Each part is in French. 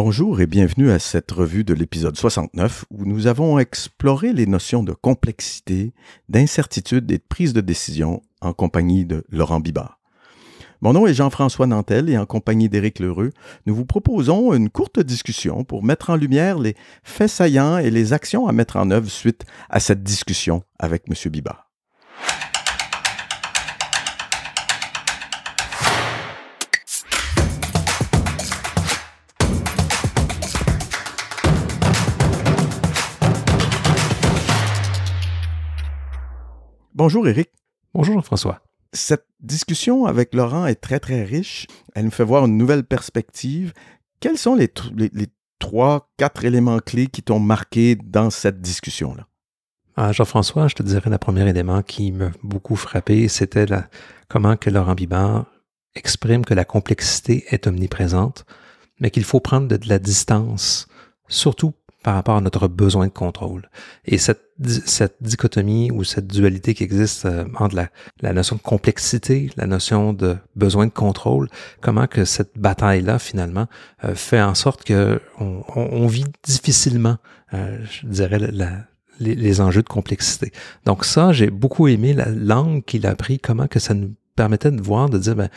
Bonjour et bienvenue à cette revue de l'épisode 69 où nous avons exploré les notions de complexité, d'incertitude et de prise de décision en compagnie de Laurent Bibard. Mon nom est Jean-François Nantel et en compagnie d'Éric Lheureux, nous vous proposons une courte discussion pour mettre en lumière les faits saillants et les actions à mettre en œuvre suite à cette discussion avec M. Bibard. Bonjour Éric. Bonjour Jean-François. Cette discussion avec Laurent est très très riche. Elle nous fait voir une nouvelle perspective. Quels sont les, trois, quatre éléments clés qui t'ont marqué dans cette discussion-là? Ah, Jean-François, je te dirais le premier élément qui m'a beaucoup frappé, c'était comment que Laurent Bibard exprime que la complexité est omniprésente, mais qu'il faut prendre de la distance, surtout par rapport à notre besoin de contrôle. Et cette, cette dichotomie ou cette dualité qui existe euh, entre la, la, notion de complexité, la notion de besoin de contrôle, comment que cette bataille-là, finalement, euh, fait en sorte que on, on, vit difficilement, euh, je dirais, la, les, enjeux de complexité. Donc ça, j'ai beaucoup aimé la langue qu'il a pris, comment que ça nous permettait de voir, de dire, ben,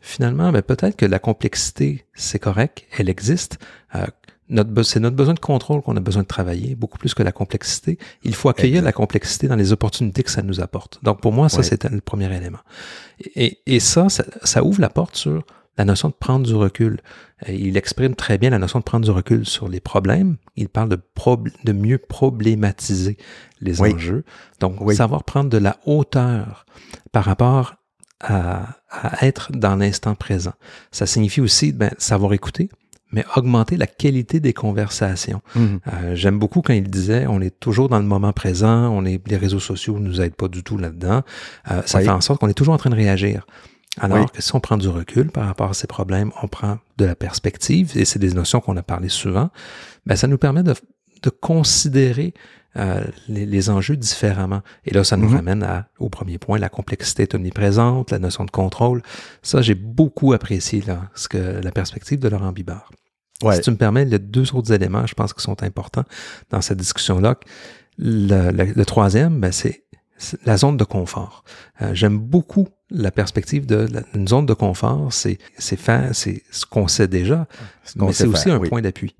finalement, ben, peut-être que la complexité, c'est correct, elle existe. Euh, c'est notre besoin de contrôle qu'on a besoin de travailler, beaucoup plus que la complexité. Il faut accueillir la complexité dans les opportunités que ça nous apporte. Donc, pour moi, ça, c'était le premier élément. Et, et ça, ça, ouvre la porte sur la notion de prendre du recul. Il exprime très bien la notion de prendre du recul sur les problèmes. Il parle de, de mieux problématiser les enjeux. Donc, savoir prendre de la hauteur par rapport à, à être dans l'instant présent. Ça signifie aussi ben, savoir écouter, mais augmenter la qualité des conversations. Mhm. Euh, j'aime beaucoup quand il disait, on est toujours dans le moment présent, on est, les réseaux sociaux ne nous aident pas du tout là-dedans. Euh, ça fait en sorte qu'on est toujours en train de réagir. Alors que si on prend du recul par rapport à ces problèmes, on prend de la perspective, et c'est des notions qu'on a parlé souvent, ben ça nous permet de, de considérer euh, les, enjeux différemment. Et là, ça nous mhm. ramène à, au premier point, la complexité est omniprésente, la notion de contrôle. Ça, j'ai beaucoup apprécié là, ce que, la perspective de Laurent Bibard. Si tu me permets, il y a deux autres éléments, je pense, qui sont importants dans cette discussion-là. Le, troisième, ben, c'est la zone de confort. Euh, j'aime beaucoup la perspective de une zone de confort, c'est faire, c'est ce qu'on sait déjà, mais c'est aussi un point d'appui.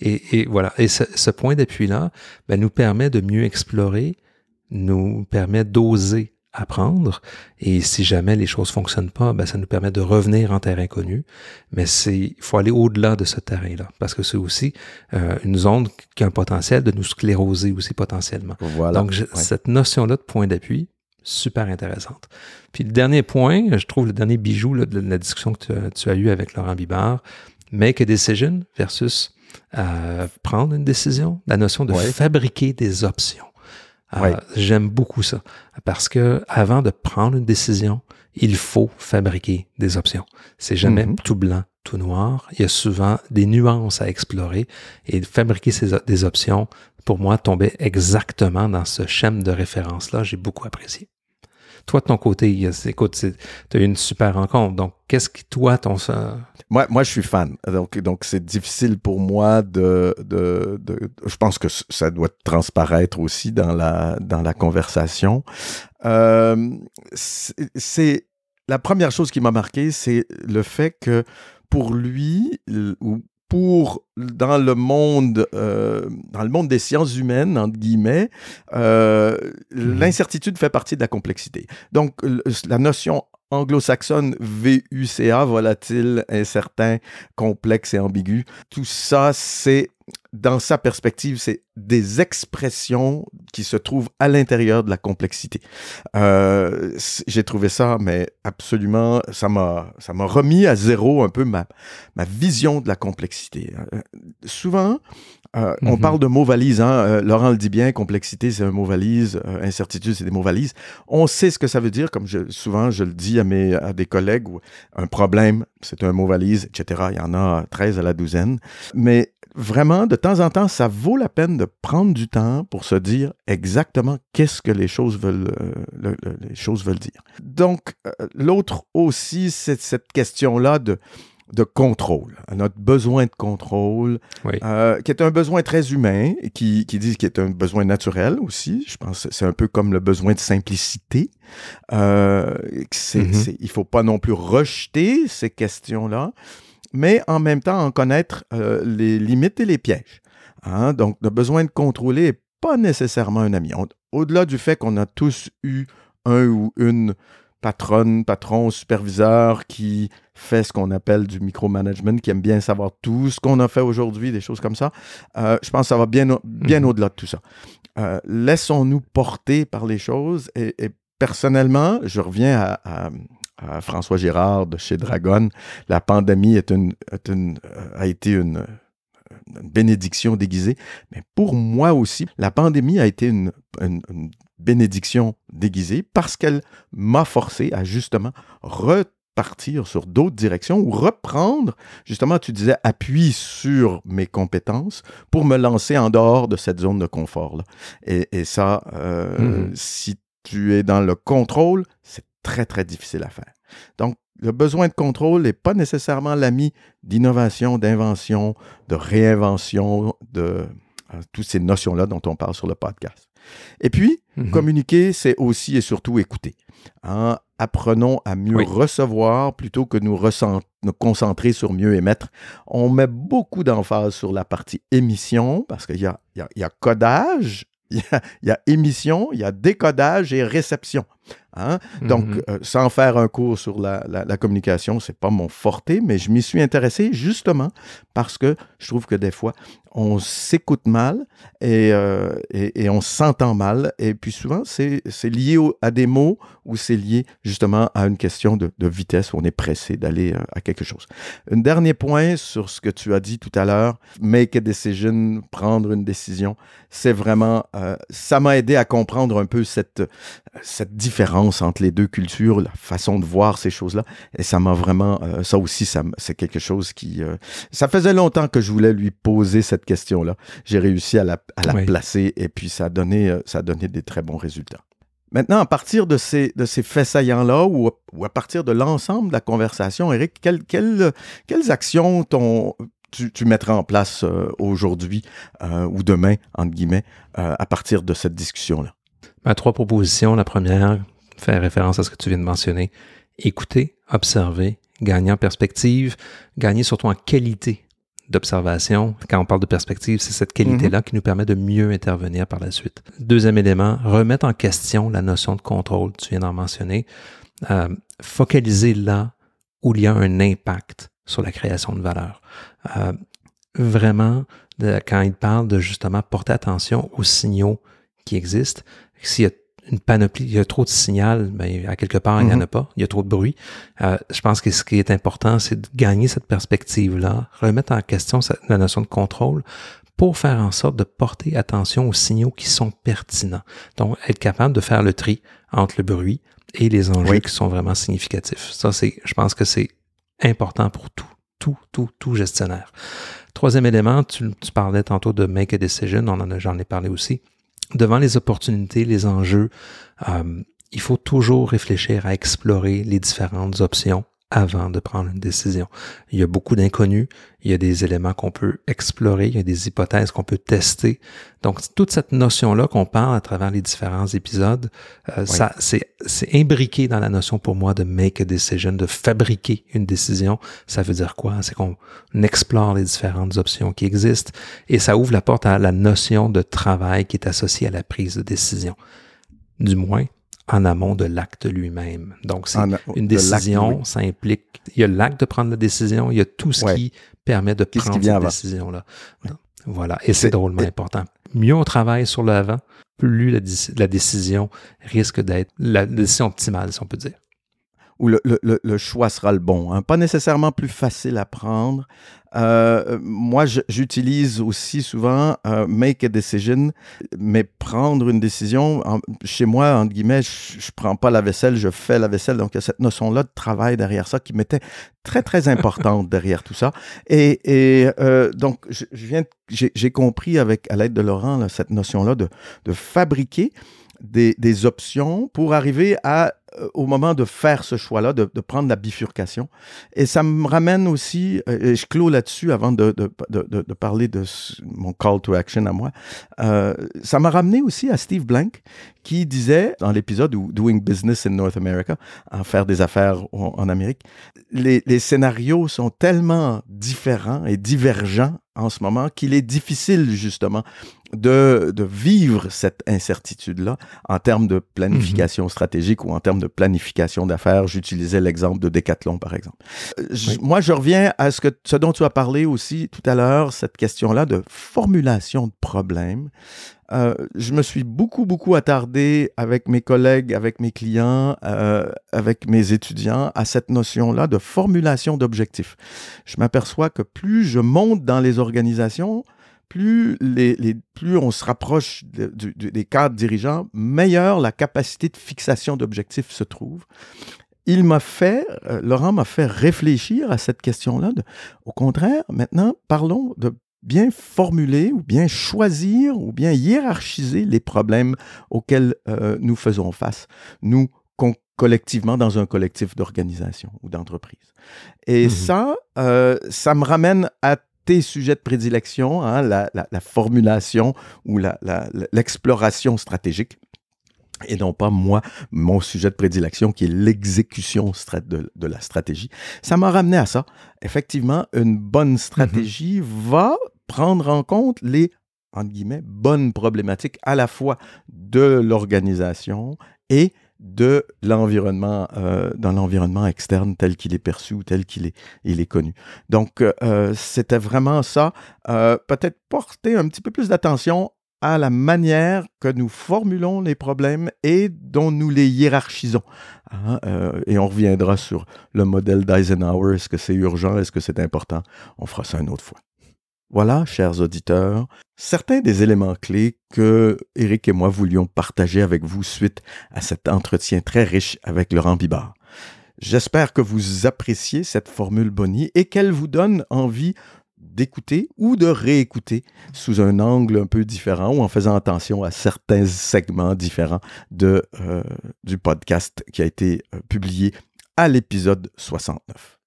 Et, voilà. Et ce, point d'appui-là ben, nous permet de mieux explorer, nous permet d'oser apprendre. Et si jamais les choses fonctionnent pas, ben, ça nous permet de revenir en terrain connu. Mais c'est, il faut aller au-delà de ce terrain-là, parce que c'est aussi euh, une zone qui a un potentiel de nous scléroser aussi potentiellement. Voilà. Donc cette notion-là de point d'appui, super intéressante. Puis le dernier point, je trouve le dernier bijou de la discussion que tu, tu as eue avec Laurent Bibard, make a decision versus prendre une décision, la notion de fabriquer des options. Euh, j'aime beaucoup ça parce que avant de prendre une décision, il faut fabriquer des options. C'est jamais mm-hmm. tout blanc, tout noir. Il y a souvent des nuances à explorer et fabriquer ces, des options, pour moi, tombait exactement dans ce schéma de référence-là. J'ai beaucoup apprécié. Toi, de ton côté, écoute, tu as eu une super rencontre. Donc, qu'est-ce qui, toi, ton. Moi, moi, je suis fan. Donc, donc c'est difficile pour moi de, de, Je pense que ça doit transparaître aussi dans la, dans la conversation. Euh, c'est. La première chose qui m'a marqué, c'est le fait que pour lui, ou pour dans le monde euh, dans le monde des sciences humaines entre guillemets euh, mmh l'incertitude fait partie de la complexité. Donc la notion anglo-saxonne VUCA volatile incertain complexe et ambigu tout ça c'est dans sa perspective, c'est des expressions qui se trouvent à l'intérieur de la complexité. Euh, j'ai trouvé ça, mais absolument, ça m'a, ça m'a remis à zéro un peu ma, ma vision de la complexité. Euh, souvent, euh, on mm-hmm. parle de mots valises. Hein? Laurent le dit bien, complexité, c'est un mot valise, incertitude, c'est des mots valises. On sait ce que ça veut dire, comme je, souvent je le dis à, mes, à des collègues, ou un problème, c'est un mot valise, etc. Il y en a 13 à la douzaine. Mais vraiment, de temps en temps, ça vaut la peine de prendre du temps pour se dire exactement qu'est-ce que les choses veulent, euh, les choses veulent dire. Donc, euh, l'autre aussi, c'est cette question-là de de contrôle, notre besoin de contrôle, euh, qui est un besoin très humain, qui, qui dit qu'il est un besoin naturel aussi. Je pense que c'est un peu comme le besoin de simplicité. Euh, mm-hmm. il ne faut pas non plus rejeter ces questions-là, mais en même temps en connaître euh, les limites et les pièges. Hein. Donc, le besoin de contrôler n'est pas nécessairement un ami. Au-delà du fait qu'on a tous eu un ou une patronne, patron, superviseur qui fait ce qu'on appelle du micromanagement, qui aime bien savoir tout ce qu'on a fait aujourd'hui, des choses comme ça. Euh, je pense que ça va bien, bien mhm. au-delà de tout ça. Euh, laissons-nous porter par les choses et, personnellement, je reviens à, François Girard de chez Dragon. La pandémie est une, une, euh, a été une, bénédiction déguisée, mais pour moi aussi, la pandémie a été une, une bénédiction déguisée parce qu'elle m'a forcé à justement repartir sur d'autres directions ou reprendre, justement, tu disais, appui sur mes compétences pour me lancer en dehors de cette zone de confort-là. Et, ça, euh, mm-hmm. si tu es dans le contrôle, c'est très, très difficile à faire. Donc, le besoin de contrôle n'est pas nécessairement l'ami d'innovation, d'invention, de réinvention, de euh, toutes ces notions-là dont on parle sur le podcast. Et puis, mhm. communiquer, c'est aussi et surtout écouter. Hein. Apprenons à mieux recevoir plutôt que nous, nous concentrer sur mieux émettre. On met beaucoup d'emphase sur la partie émission parce qu'il y a, y a codage, il y, a, émission, il y a décodage et réception. Hein? Donc, mhm. euh, sans faire un cours sur la, la, la communication, c'est pas mon forté, mais je m'y suis intéressé justement parce que je trouve que des fois, on s'écoute mal euh, et, et, on s'entend mal. Et puis souvent, c'est lié à des mots ou c'est lié justement à une question de, de vitesse où on est pressé d'aller euh, à quelque chose. Un dernier point sur ce que tu as dit tout à l'heure, make a decision, prendre une décision, c'est vraiment, euh, ça m'a aidé à comprendre un peu cette, cette différence entre les deux cultures, la façon de voir ces choses-là. Et ça m'a vraiment, ça aussi, c'est quelque chose qui, ça faisait longtemps que je voulais lui poser cette question-là. J'ai réussi à la, placer et puis ça a, donné, euh, ça a donné des très bons résultats. Maintenant, à partir de ces, de ces faits saillants-là ou, à partir de l'ensemble de la conversation, Eric, quelles, quelles, actions tu, tu, mettras en place euh, aujourd'hui euh, ou demain, entre guillemets, à partir de cette discussion-là? Ma trois propositions. La première, faire référence à ce que tu viens de mentionner. Écouter, observer, gagner en perspective, gagner surtout en qualité d'observation, quand on parle de perspective, c'est cette qualité-là mhm. qui nous permet de mieux intervenir par la suite. Deuxième élément, remettre en question la notion de contrôle, tu viens d'en mentionner. Euh, focaliser là où il y a un impact sur la création de valeur. Euh, vraiment, quand il parle de justement porter attention aux signaux qui existent, s'il y a une panoplie, il y a trop de signal, mais à quelque part, il n'y en a mhm. pas, il y a trop de bruit. Euh, je pense que ce qui est important, c'est de gagner cette perspective-là, remettre en question la notion de contrôle pour faire en sorte de porter attention aux signaux qui sont pertinents. Donc, être capable de faire le tri entre le bruit et les enjeux qui sont vraiment significatifs. Ça, c'est, je pense que c'est important pour tout, tout, tout, tout gestionnaire. Troisième élément, tu, tu parlais tantôt de make a decision, on en a, j'en ai parlé aussi devant les opportunités, les enjeux, euh, il faut toujours réfléchir à explorer les différentes options avant de prendre une décision. Il y a beaucoup d'inconnus, il y a des éléments qu'on peut explorer, il y a des hypothèses qu'on peut tester. Donc, toute cette notion-là qu'on parle à travers les différents épisodes, euh, ça, c'est, c'est imbriqué dans la notion pour moi de make a decision, de fabriquer une décision. Ça veut dire quoi? C'est qu'on explore les différentes options qui existent et ça ouvre la porte à la notion de travail qui est associée à la prise de décision. Du moins, en amont de l'acte lui-même. Donc, c'est une décision, ça implique, il y a l'acte de prendre la décision, il y a tout ce qui permet de prendre cette décision-là. Voilà, et c'est drôlement important. Mieux on travaille sur l'avant, plus la, décision risque d'être la décision optimale, si on peut dire où le, choix sera le bon. Hein. Pas nécessairement plus facile à prendre. Euh, moi, j'utilise aussi souvent euh, make a decision, mais prendre une décision. chez moi, entre guillemets, je, je prends pas la vaisselle, je fais la vaisselle. Donc, il y a cette notion-là de travail derrière ça qui m'était très, très importante derrière tout ça. Et, euh, donc, j'ai compris avec, à l'aide de Laurent, cette notion-là de, de fabriquer des, options pour arriver à au moment de faire ce choix-là, de, de, prendre la bifurcation. Et ça me ramène aussi, euh, et je clôt là-dessus avant de, de, de, parler de mon call to action à moi, euh, ça m'a ramené aussi à Steve Blank qui disait dans l'épisode Doing Business in North America, en faire des affaires en, en Amérique, les, les scénarios sont tellement différents et divergents en ce moment qu'il est difficile justement de, de vivre cette incertitude-là en termes de planification mhm. stratégique ou en termes de planification d'affaires. J'utilisais l'exemple de Decathlon, par exemple. Euh, moi, je reviens à ce, que, ce dont tu as parlé aussi tout à l'heure, cette question-là de formulation de problèmes. Euh, je me suis beaucoup, beaucoup attardé avec mes collègues, avec mes clients, euh, avec mes étudiants à cette notion-là de formulation d'objectifs. Je m'aperçois que plus je monte dans les organisations, plus, les, plus on se rapproche des cadres dirigeants, meilleure la capacité de fixation d'objectifs se trouve. Il m'a fait, euh, Laurent m'a fait réfléchir à cette question-là. Au contraire, maintenant, parlons de bien formuler ou bien choisir ou bien hiérarchiser les problèmes auxquels euh, nous faisons face, nous collectivement dans un collectif d'organisation ou d'entreprise. Et mmh ça, euh, ça me ramène à sujets de prédilection, hein, la, formulation ou l'exploration stratégique et non pas moi, mon sujet de prédilection qui est l'exécution de, de, la stratégie. Ça m'a ramené à ça. Effectivement, une bonne stratégie mm-hmm. va prendre en compte les entre guillemets, bonnes problématiques à la fois de l'organisation et de l'environnement, euh, dans l'environnement externe tel qu'il est perçu ou tel qu'il est, connu. Donc, euh, c'était vraiment ça. Euh, peut-être porter un petit peu plus d'attention à la manière que nous formulons les problèmes et dont nous les hiérarchisons. Hein, et on reviendra sur le modèle d'Eisenhower. Est-ce que c'est urgent? Est-ce que c'est important? On fera ça une autre fois. Voilà, chers auditeurs, certains des éléments clés que Eric et moi voulions partager avec vous suite à cet entretien très riche avec Laurent Bibard. J'espère que vous appréciez cette formule Bonnie et qu'elle vous donne envie d'écouter ou de réécouter sous un angle un peu différent ou en faisant attention à certains segments différents euh, du podcast qui a été euh, publié à l'épisode 69.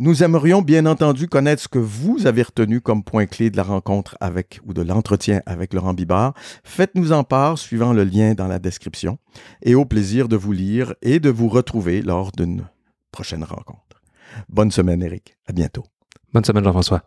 Nous aimerions bien entendu connaître ce que vous avez retenu comme point clé de la rencontre avec ou de l'entretien avec Laurent Bibard. Faites-nous en part suivant le lien dans la description et au plaisir de vous lire et de vous retrouver lors d'une prochaine rencontre. Bonne semaine, Eric. À bientôt. Bonne semaine, Jean-François.